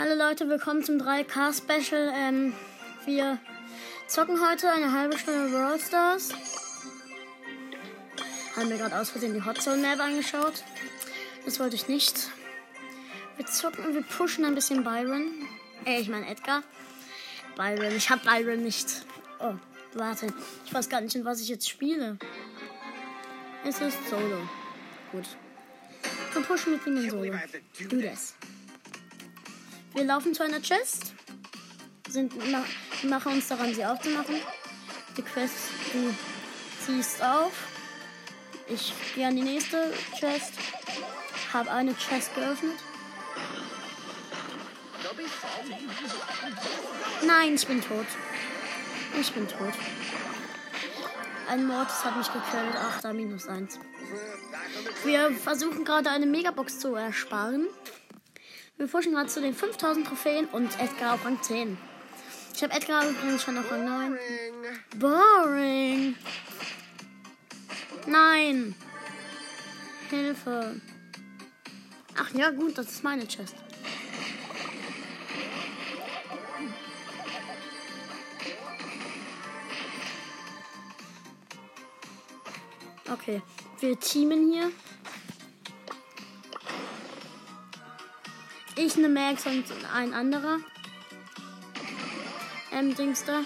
Hallo Leute, willkommen zum 3K Special. Ähm, wir zocken heute eine halbe Stunde Brawl Stars. Haben mir gerade aus Versehen die Hot Zone Map angeschaut. Das wollte ich nicht. Wir zocken und wir pushen ein bisschen Byron. Äh, ich meine Edgar. Byron, ich hab Byron nicht. Oh, warte. Ich weiß gar nicht, in was ich jetzt spiele. Es ist Solo. Gut. Dann pushen wir ihn in Solo. Do this. Wir laufen zu einer Chest. Sind, ma machen uns daran, sie aufzumachen. Die Quest, du ziehst auf. Ich gehe an die nächste Chest. Habe eine Chest geöffnet. Nein, ich bin tot. Ich bin tot. Ein Mortis hat mich gekillt. Ach, da minus eins. Wir versuchen gerade eine Megabox zu ersparen. Wir pushen gerade zu den 5000 Trophäen und Edgar auf Rang 10. Ich habe Edgar übrigens schon auf Rang 9. Boring. Nein. Hilfe. Ach ja, gut, das ist meine Chest. Okay, wir teamen hier. Ich eine Max und ein anderer. Ähm, Dings da.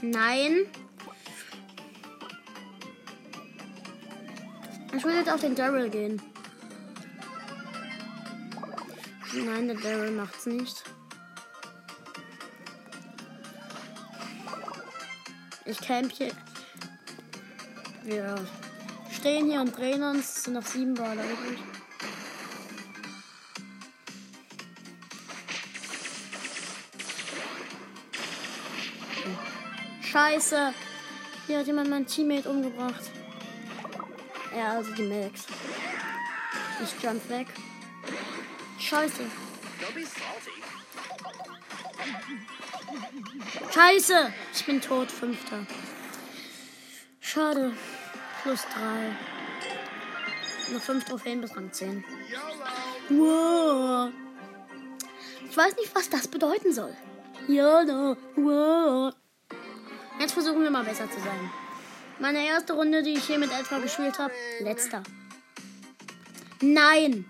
Nein. Ich will jetzt auf den Daryl gehen. Nein, der Daryl macht's nicht. Ich camp hier. Wir stehen hier und drehen uns. Es sind noch sieben Baller übrig. Scheiße. Hier hat jemand mein Teammate umgebracht. Ja, also die Max. Ich jump weg. Scheiße. Scheiße. Ich bin tot. Fünfter. Schade. Plus drei. Nur fünf Trophäen bis Rang 10. Wow. Ich weiß nicht, was das bedeuten soll. YOLO. Wow. Jetzt versuchen wir mal besser zu sein. Meine erste Runde, die ich hier mit Edgar gespielt habe, letzter. Nein.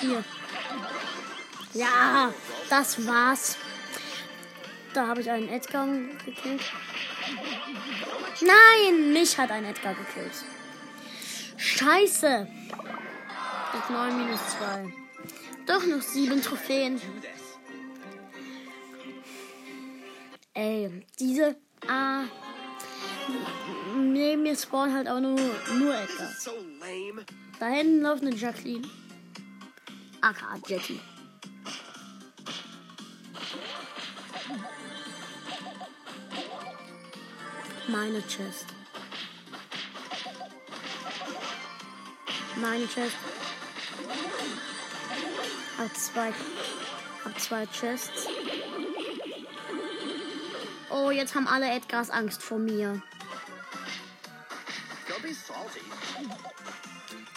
Hier. Ja, das war's. Da habe ich einen Edgar gekillt. Nein, mich hat ein Edgar gekillt. Scheiße. Jetzt 9 minus 2. Doch noch 7 Trophäen. Ey, diese. Ah. Neben mir spawnen halt auch nur, nur Edgar. Da hinten läuft eine Jacqueline. aka Jetty. Meine Chest. Meine Chest. Hab zwei. Hab zwei Chests. Oh, jetzt haben alle Edgars Angst vor mir.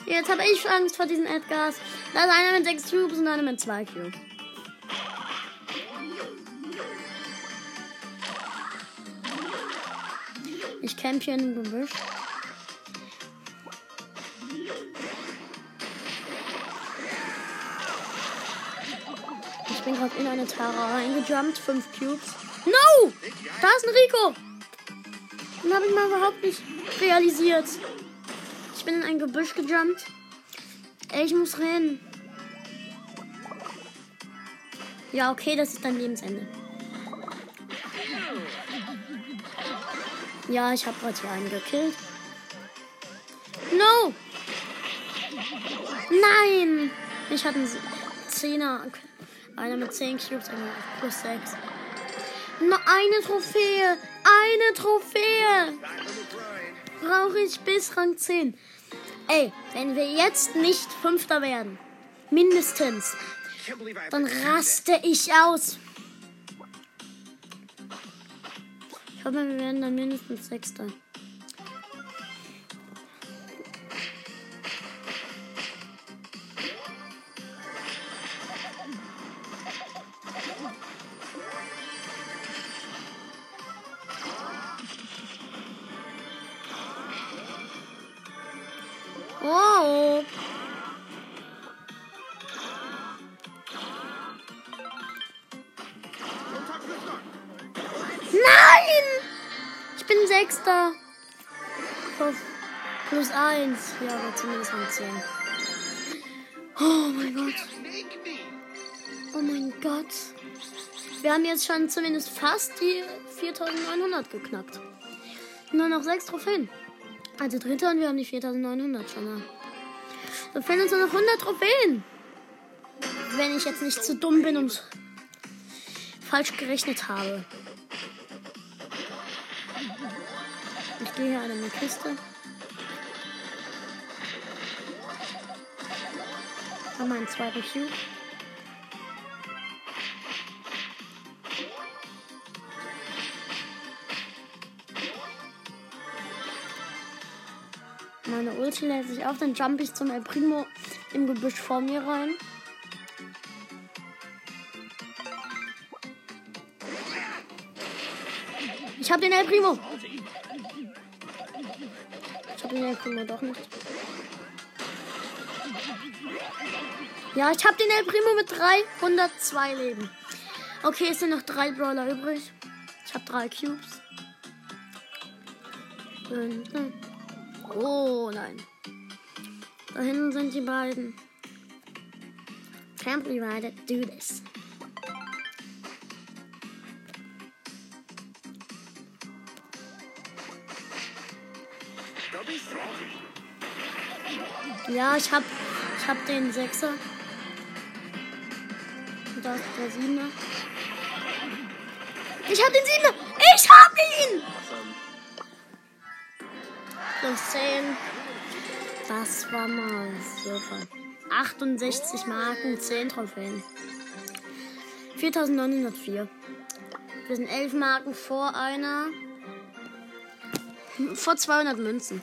Jetzt habe ich Angst vor diesen Edgars. Da ist einer mit 6 Cubes und einer mit 2 Cubes. Camp hier Gebüsch. Ich bin gerade in eine Tara reingejumpt. 5 Cubes. No! Da ist ein Rico! Den habe ich mal überhaupt nicht realisiert. Ich bin in ein Gebüsch gejumpt. Ich muss rennen. Ja, okay, das ist dein Lebensende. Ja, ich habe gerade hier einen gekillt. No! Nein! Ich hatte einen Zehner. Einer mit 10 Cubes, einer plus 6. Nur eine Trophäe! Eine Trophäe! Brauche ich bis Rang 10. Ey, wenn wir jetzt nicht Fünfter werden, mindestens, dann raste ich aus. Ich hoffe, wir werden dann mindestens Sechster. Auf plus eins. Ja, aber zumindest von zehn. Oh mein Gott. Oh mein Gott. Wir haben jetzt schon zumindest fast die 4900 geknackt. Nur noch sechs Trophäen. Also dritter und wir haben die 4900 schon mal. Da fehlen uns nur noch 100 Trophäen. Wenn ich jetzt nicht zu dumm bin und falsch gerechnet habe. Gehe hier an eine Kiste. Haben einen zweiten Cube. Meine Ulti lädt sich auf, dann jump ich zum El Primo im Gebüsch vor mir rein. Ich hab den El Primo. Den El doch nicht. Ja, ich hab den El Primo mit 302 Leben. Okay, es sind noch drei Brawler übrig. Ich hab drei Cubes. Oh nein. Da hinten sind die beiden. Can't we ride it? Do this. Ja, ich hab, ich hab den Sechser. Und da ist der Siebener. Ich hab den Siebener! Ich hab ihn! Plus 10. Das war mal super. 68 Marken, 10 Trophäen. 4904. Wir sind 11 Marken vor einer. Vor 200 Münzen.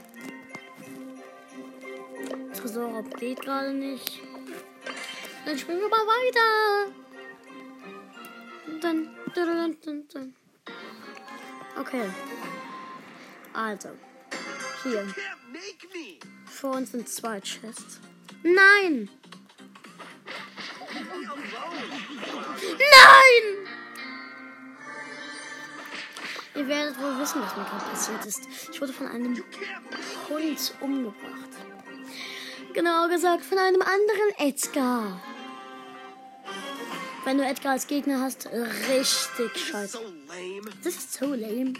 Tresorraub geht gerade nicht. Dann spielen wir mal weiter. Dann, dann, dann, dann. Okay. Also. Hier. Vor uns sind zwei Chests. Nein! Nein! Ihr werdet wohl wissen, was mir gerade passiert ist. Ich wurde von einem Hund umgebracht. Genauer gesagt, von einem anderen Edgar. Wenn du Edgar als Gegner hast, richtig scheiße. Das ist so lame.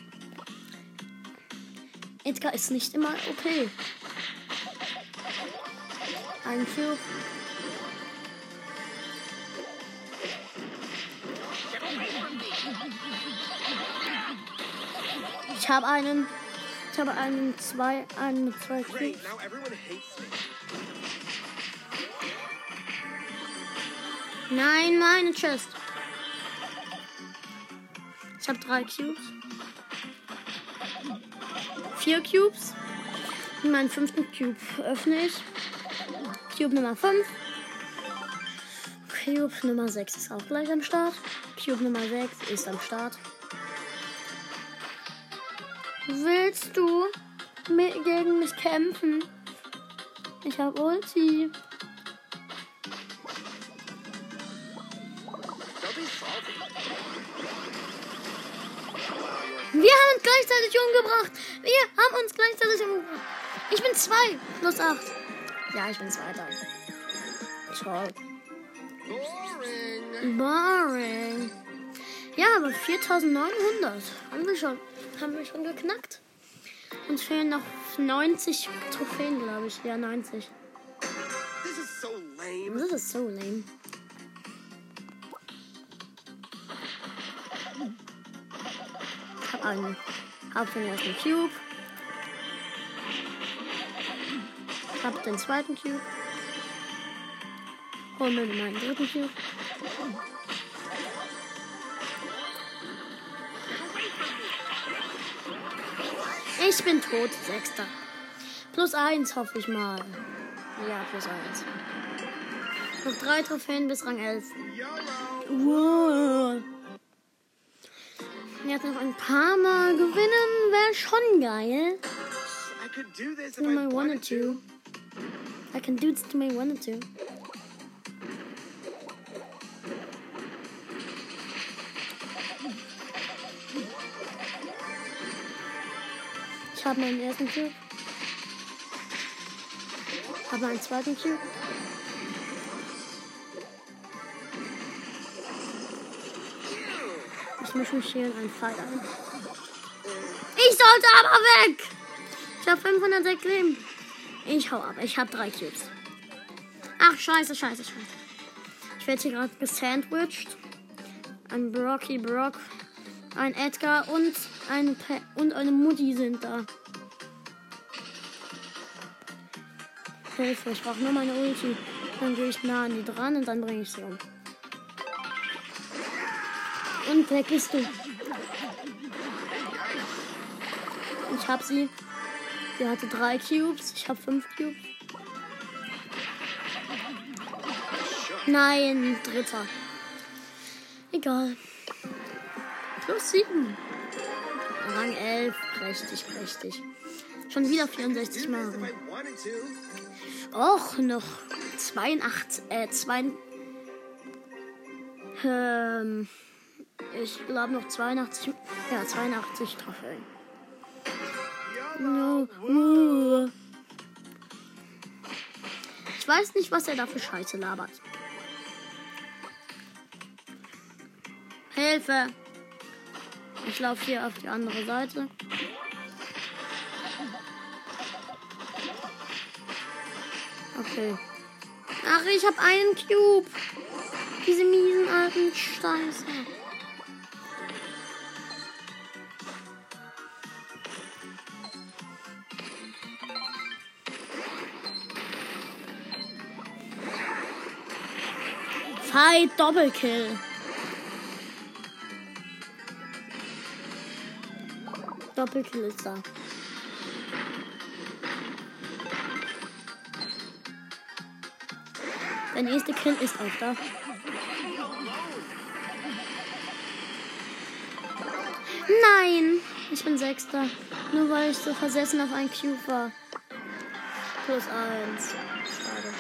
Edgar ist nicht immer okay. Ein Cube. Ich habe einen. Ich habe einen, zwei, einen mit zwei Cubes. Nein, meine Chest. Ich habe drei Cubes. Vier Cubes. Und meinen fünften Cube öffne ich. Cube Nummer 5. Cube Nummer 6 ist auch gleich am Start. Cube Nummer 6 ist am Start. Willst du mit, gegen mich kämpfen? Ich habe Ulti. Wir haben uns gleichzeitig umgebracht. Wir haben uns gleichzeitig umgebracht. Ich bin 2 plus 8. Ja, ich bin Zweiter. Toll. Boring. Boring. Ja, aber 4900 haben wir schon, haben wir schon geknackt. Uns fehlen noch 90 Trophäen, glaube ich. Ja, 90. This is so lame. Das ist so lame. Ich hab einen. Hab den ersten Cube. Hab den zweiten Cube. Hol mir meinen dritten Cube. Ich bin tot, Sechster. Plus eins, hoffe ich mal. Ja, plus eins. Noch drei Trophäen bis Rang 11. Wow. Jetzt noch ein paar Mal gewinnen, wäre schon geil. I could do this if I wanted to. I can do this to me wanted to. Habe meinen ersten Cube. Habe meinen zweiten Cube. Ich mische mich hier in einen Fall ein. Ich sollte aber weg! Ich habe 506 Leben. Ich hau ab. Ich habe drei Cubes. Ach, scheiße, scheiße, scheiße. Ich werde hier gerade gesandwiched. Ein Brocky Brock, ein Edgar und, ein und eine Mutti sind da. Hilfe, ich brauche nur meine Ulti. Dann gehe ich nah an die dran und dann bringe ich sie um. Und weg bist du. Ich hab sie. Sie hatte drei Cubes. Ich habe fünf Cubes. Nein, dritter. Egal. Plus sieben. Rang 11. Prächtig, prächtig. Schon wieder 64 Mal. Och, noch 82, äh, 2, ähm, ich glaube noch 82, ja, 82 Trophäen. No. Uh. Ich weiß nicht, was er da für Scheiße labert. Hilfe! Ich laufe hier auf die andere Seite. Okay. Ach, ich habe einen Cube. Diese miesen alten Scheiße. Fight Doppelkill. Doppelkill ist da. Der nächste Kill ist auch da. Nein! Ich bin Sechster. Nur weil ich so versessen auf einen Cube war. Plus eins. Schade.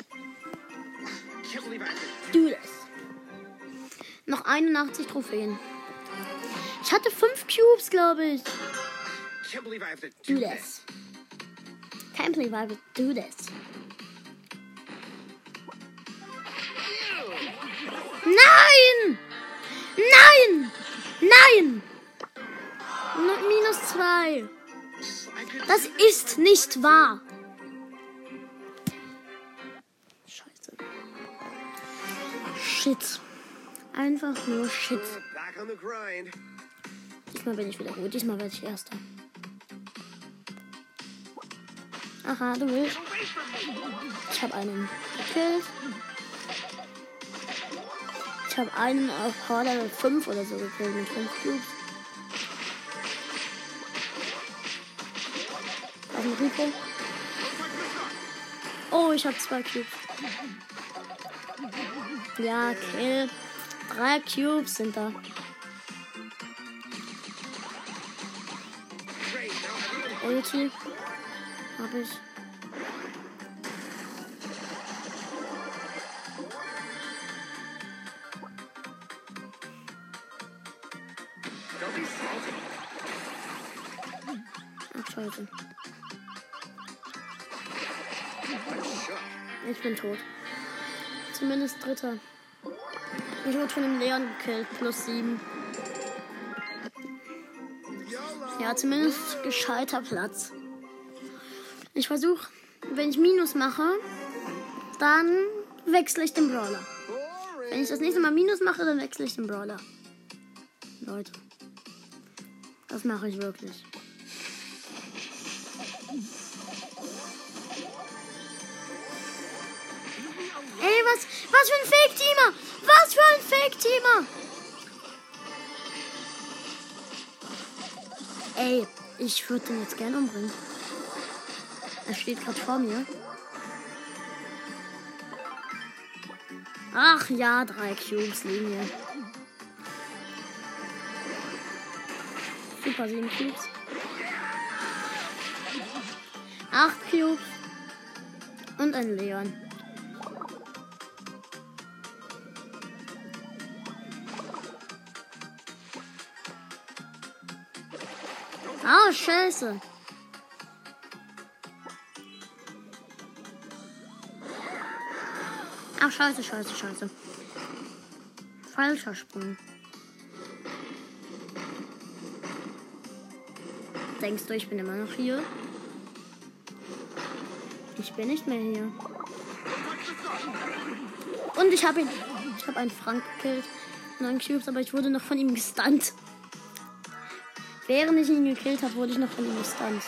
Do this. Noch 81 Trophäen. Ich hatte fünf Cubes, glaube ich. do this. Can't believe I would do this. Das ist nicht wahr. Scheiße. Shit. Einfach nur Shit. Diesmal bin ich wieder gut. Diesmal werde ich Erster. Aha, du willst. Ich habe einen gekillt. Ich habe einen auf Power Level 5 oder so gekillt mit 5 Cubes. Rico. Oh, ich habe zwei Cubes. Ja, Kill. Drei Cubes sind da. Ulti. Hab ich. Bin tot. Zumindest dritter. Ich wurde von dem Leon gekillt. Plus sieben. Ja, zumindest gescheiter Platz. Ich versuche, wenn ich Minus mache, dann wechsle ich den Brawler. Wenn ich das nächste Mal Minus mache, dann wechsle ich den Brawler. Leute. Das mache ich wirklich. Ey, was, was für ein Fake-Teamer! Was für ein Fake-Teamer! Ey, ich würde den jetzt gern umbringen. Er steht gerade vor mir. Ach ja, drei Cubes liegen hier. Super, sieben Cubes. Acht Cubes. Und ein Leon. Scheiße. Ach, scheiße, scheiße, scheiße. Falscher Sprung. Denkst du, ich bin immer noch hier? Ich bin nicht mehr hier. Und ich habe ihn. Ich habe einen Frank gekillt. Neun Cubes, aber ich wurde noch von ihm gestunt. Während ich ihn gekillt habe, wurde ich noch von ihm gestunt.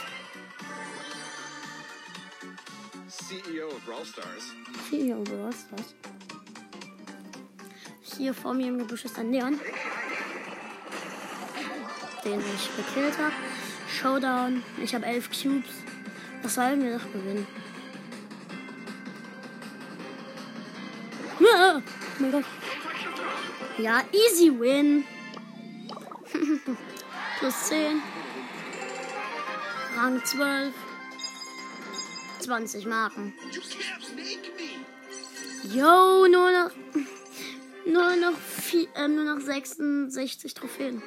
CEO of Brawl Stars. Hier, was ist das? Hier vor mir im Gebüsch ist ein Leon. Den ich gekillt habe. Showdown. Ich habe elf Cubes. Das sollen wir doch gewinnen. Ah, oh mein Gott. Ja, easy win. Plus 10. Rang 12. 20 Marken. Yo, nur noch. Nur noch, vier, äh, nur noch 66 Trophäen.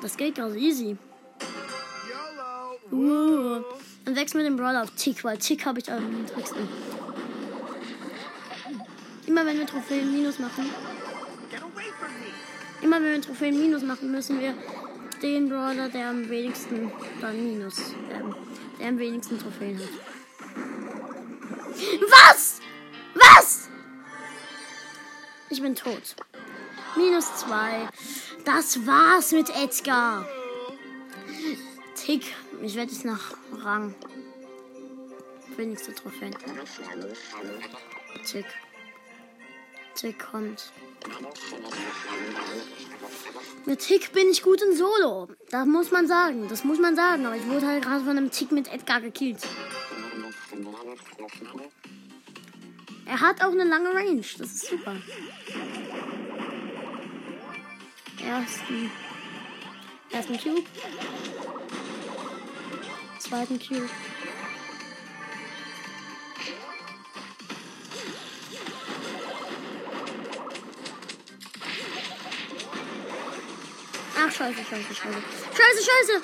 Das geht ganz easy. YOLO. Uh. Dann wechseln wir den Brawler auf Tick, weil Tick habe ich am niedrigsten. Immer wenn wir Trophäen minus machen, immer wenn wir Trophäen minus machen, müssen wir den Brawler, der am wenigsten dann minus, ähm, der am wenigsten Trophäen hat. Was? Was? Ich bin tot. Minus zwei. Das war's mit Edgar. Tick. Ich werde jetzt nach Rang. Wenigste Trophäen. Tick. Tick kommt. Mit Tick bin ich gut in Solo. Das muss man sagen. Das muss man sagen. Aber ich wurde halt gerade von einem Tick mit Edgar gekillt. Er hat auch eine lange Range. Das ist super. Ersten. Ersten Cube. Zweiten Cube. Scheiße, scheiße, scheiße. Scheiße, scheiße.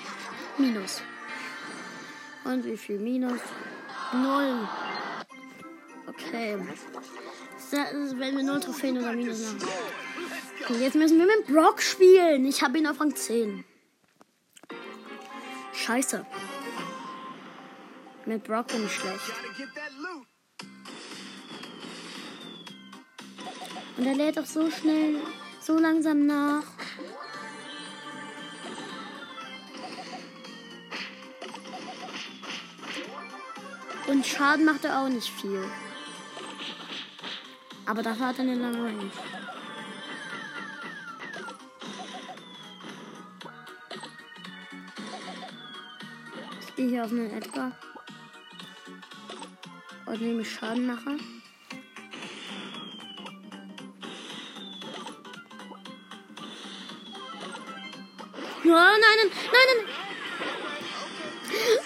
Minus. Und wie viel Minus? Null. Okay. Wenn wir null Trophäen oder Minus machen. Und jetzt müssen wir mit Brock spielen. Ich habe ihn auf Rang 10. Scheiße. Mit Brock bin ich schlecht. Und er lädt auch so schnell, so langsam nach. Und Schaden macht er auch nicht viel. Aber dafür hat er eine lange Range. Ich gehe hier auf einen Edgar. Und nehme Schaden nachher. Ja, nein, nein, nein, nein.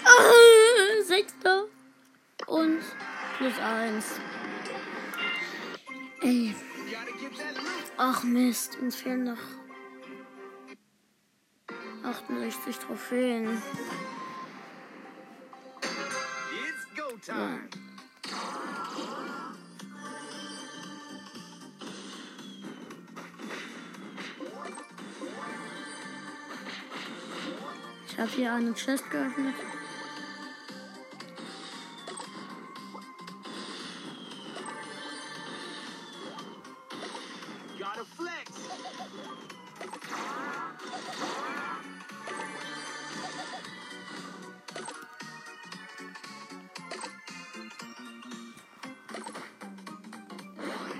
Ah, Sechster. Und plus eins. Ey. Ach Mist, uns fehlen noch 68 Trophäen. It's go time. Ich habe hier eine Chest geöffnet.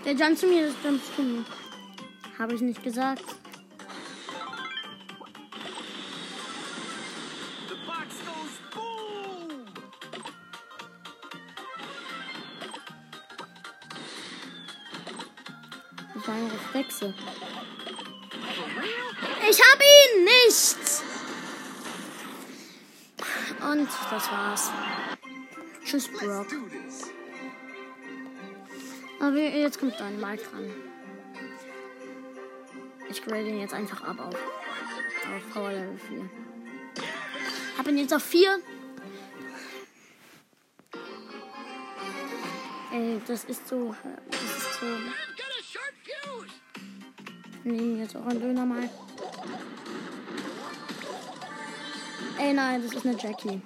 Der jumpt zu mir, das jumpt zu mir. Habe ich nicht gesagt. Das war's. Tschüss, Brock. Aber jetzt kommt dein Mike dran. Ich grade ihn jetzt einfach ab auf, auf Power Level 4. Hab ihn jetzt auf 4. Ey, das ist so. Das ist so. Nehmen jetzt auch einen Döner mal. Ey, nein, das ist eine Jackie.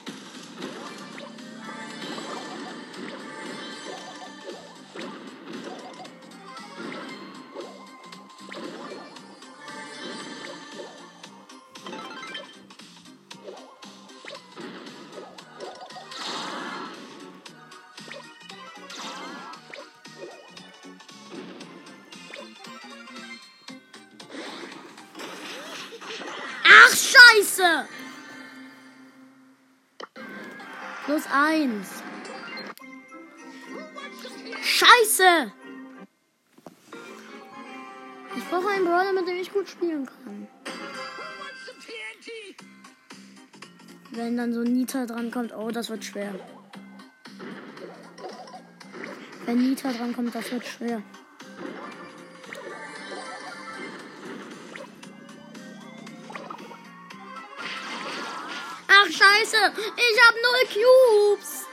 Dann so Nita drankommt, oh, das wird schwer. Wenn Nita drankommt, das wird schwer. Ach, scheiße! Ich hab null Cubes!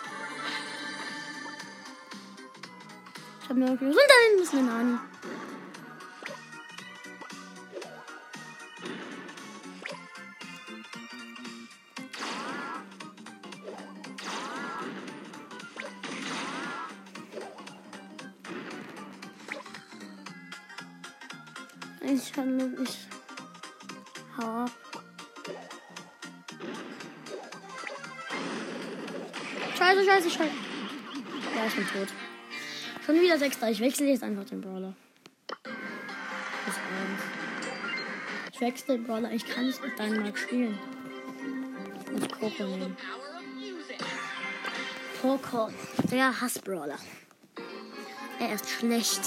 Ich hab null Cubes. Und da hinten ist eine Nani. Wieder Sechster. Ich wechsle jetzt einfach den Brawler. Plus eins. Ich wechsle den Brawler. Ich kann nicht mit deinem Mark spielen. Ich muss Poco nehmen. Poco. Der Hassbrawler. Er ist schlecht.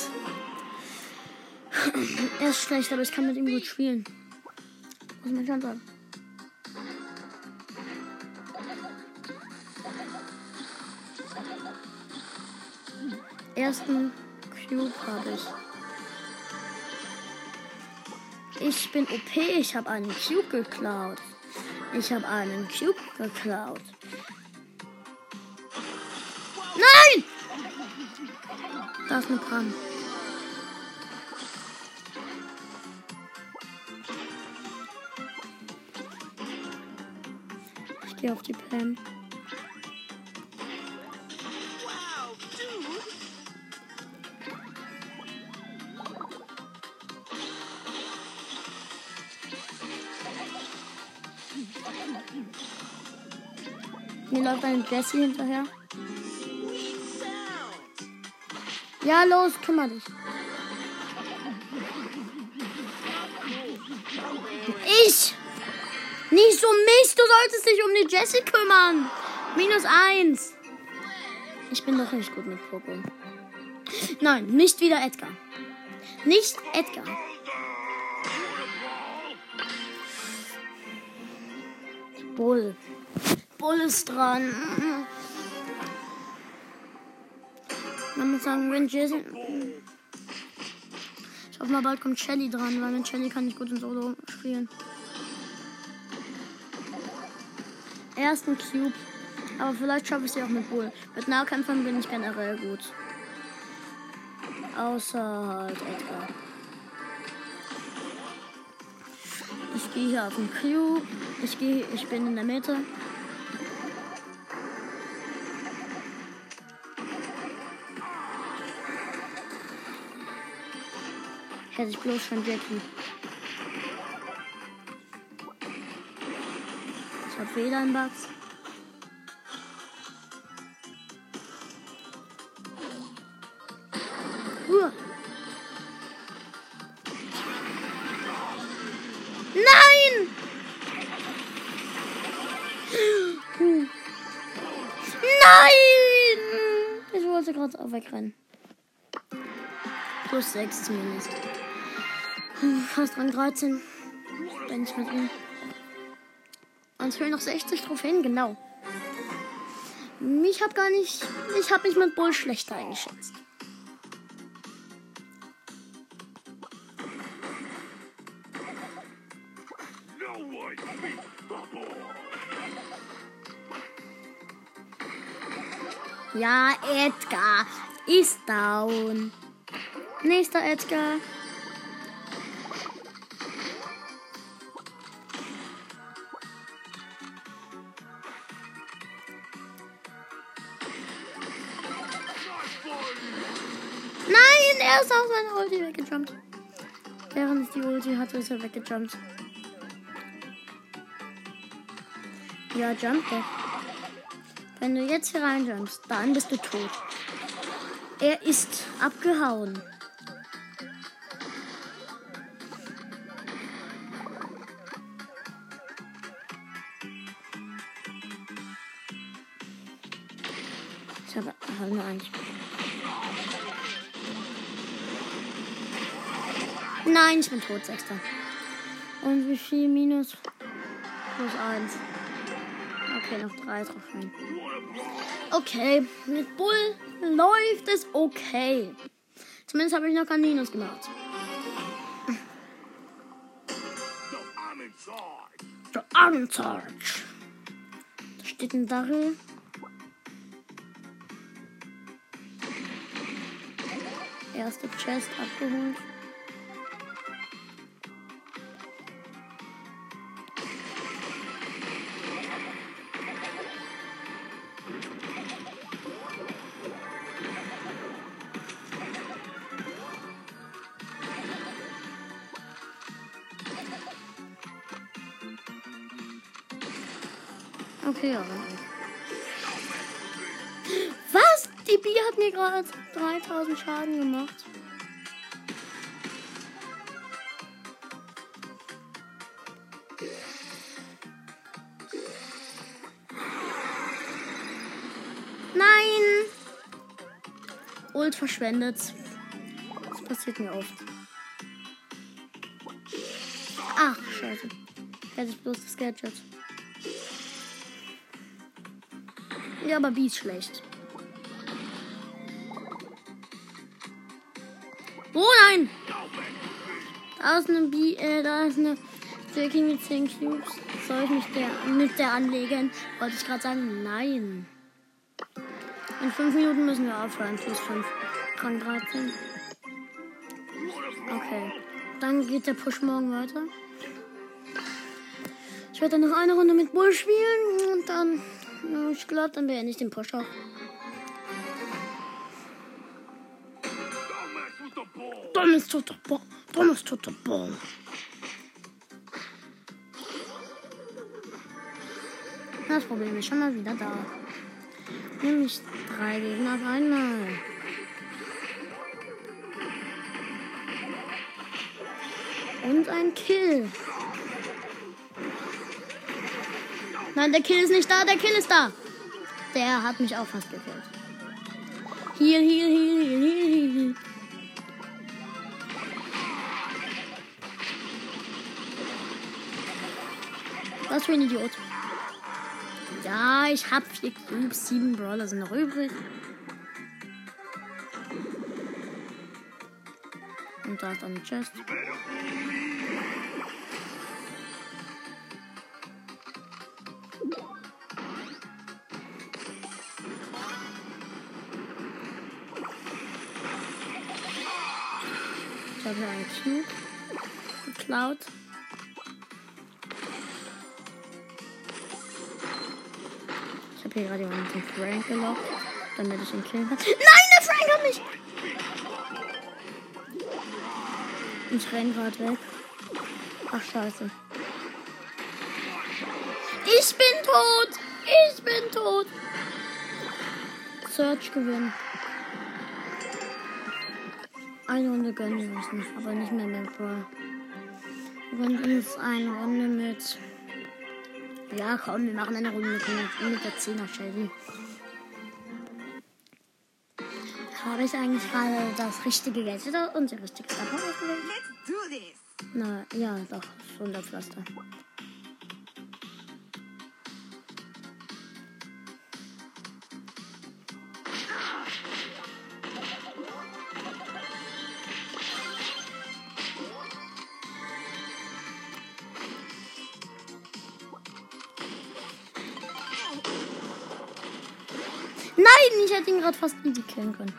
er ist schlecht, aber ich kann mit ihm gut spielen. Muss man schon sagen. Ersten Cube habe ich. Ich bin OP, ich habe einen Cube geklaut. Ich habe einen Cube geklaut. Nein! Da ist eine Pram. Ich gehe auf die Pam. Läuft ein Jessie hinterher. Ja, los, kümmere dich. Ich! Nicht so Mist, du solltest dich um die Jessie kümmern. Minus eins. Ich bin doch nicht gut mit Poco. Nein, nicht wieder Edgar. Nicht Edgar. Bull. Bull ist dran. Man muss sagen, wenn Jessie. Ich hoffe mal, bald kommt Shelly dran, weil mit Shelly kann ich gut in Solo spielen. Ersten Cube. Aber vielleicht schaffe ich sie auch mit Bull. Mit Nahkämpfern bin ich generell gut. Außer halt Edgar. Ich gehe hier auf den Cube. Ich gehe, ich bin in der Mitte. Hätte ich bloß schon Jackie. Ich hab WLAN-Bugs. Nein! Nein! Ich wollte gerade auch wegrennen. Plus 6 zumindest. Hm, Fast Rang 13. Bin ich mit ihm. Uns fehlen noch 60 Trophäen, genau. Ich habe gar nicht. Ich habe mich mit Bull schlechter eingeschätzt. Ja, Edgar ist down. Nächster Edgar. Er ist auf seine Ulti weggejumpt. Während ich die Ulti hatte, ist er weggejumpt. Ja, jump doch. Wenn du jetzt hier reinjumpst, dann bist du tot. Er ist abgehauen. Ich habe hab nur eins. Nein, ich bin tot, Sechster. Und wie viel minus? Plus eins. Okay, noch drei Trophäen. Okay, mit Bull läuft es okay. Zumindest habe ich noch kein Minus gemacht. I'm in charge. Da steht ein Daryl. Erste Chest abgeholt. Ja. Was? Die Bi hat mir gerade 3000 Schaden gemacht. Nein! Ult verschwendet. Das passiert mir oft. Ach, scheiße. Hätte ich bloß das Gadget. Ja, aber B ist schlecht. Oh nein! Da ist eine B, äh, da ist eine Jackie mit 10 Cubes. Soll ich mich der, mit der anlegen? Wollte ich gerade sagen, nein. In 5 Minuten müssen wir aufhören. Plus 5. Kann 13. Okay. Dann geht der Push morgen weiter. Ich werde dann noch eine Runde mit Bull spielen und dann, ich glaube, dann beende ich den Push auch. Mess with the ball. Dummes tut der Ball. Das Problem ist schon mal wieder da. Nämlich drei Gegner auf einmal. Und ein Kill. Nein, der Kill ist nicht da, der Kill ist da. Der hat mich auch fast gekillt. Hier, hier, hier, hier, hier, hier. Was für ein Idiot. Ja, ich hab vier Cubes, sieben Brawler sind noch übrig. Und da ist eine Chest. Cube geklaut. Ich habe hier gerade jemanden den Frank gelockt, damit ich ihn killen kann. Nein, der Frank hat mich! Ich renn gerade weg. Ach, scheiße. Ich bin tot! Ich bin tot! Search gewinnen. Eine Runde gönnen wir uns noch, aber nicht mehr mit Brawl. Wir gönnen uns eine Runde mit. Ja, komm, wir machen eine Runde mit, mit der 10er Shelly. Habe ich eigentlich gerade das richtige Gadget und die richtige Sache ausgewählt? Let's do this. Na, ja, doch, das Wunderpflaster. Ihn gerade fast easy killen können.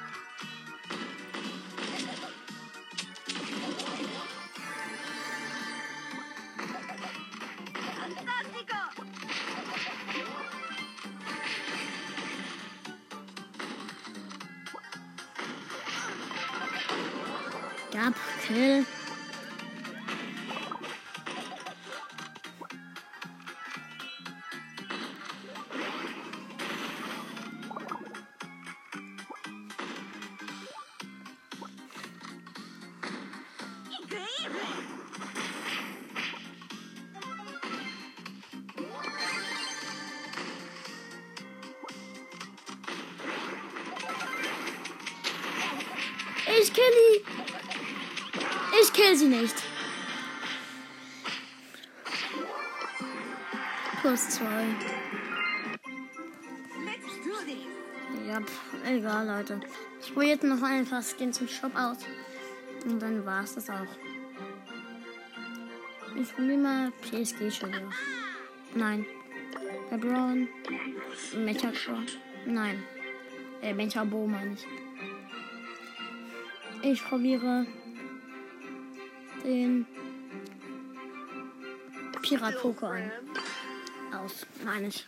Ich kill die. Ich kill sie nicht. Plus zwei. Ja, egal, Leute. Ich probierte noch einfach Skin zum Shop aus. Und dann war's das auch. Ich probiere mal PSG schon wieder. Nein. Braun. Mecha. Nein. Äh, Mecha Bo meine ich. Ich probiere den Pirat Poco an. Aus, meine ich.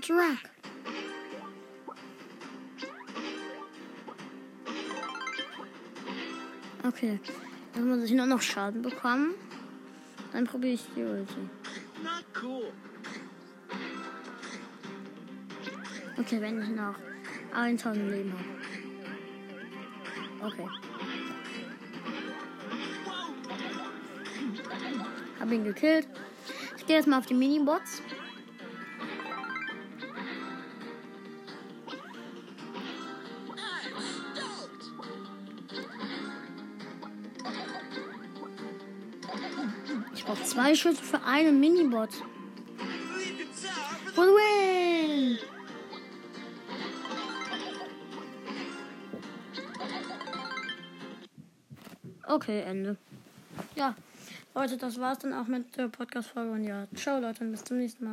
Drag. Okay. Dann muss ich nur noch Schaden bekommen. Dann probiere ich die Ulti. Okay, wenn ich noch 1000 Leben habe. Okay. Hab ihn gekillt. Ich gehe jetzt mal auf die Minibots. Zwei Schüsse für einen Minibot. For the win! Okay, Ende. Ja, Leute, das war's dann auch mit der Podcast-Folge. Und ja, ciao, Leute, und bis zum nächsten Mal.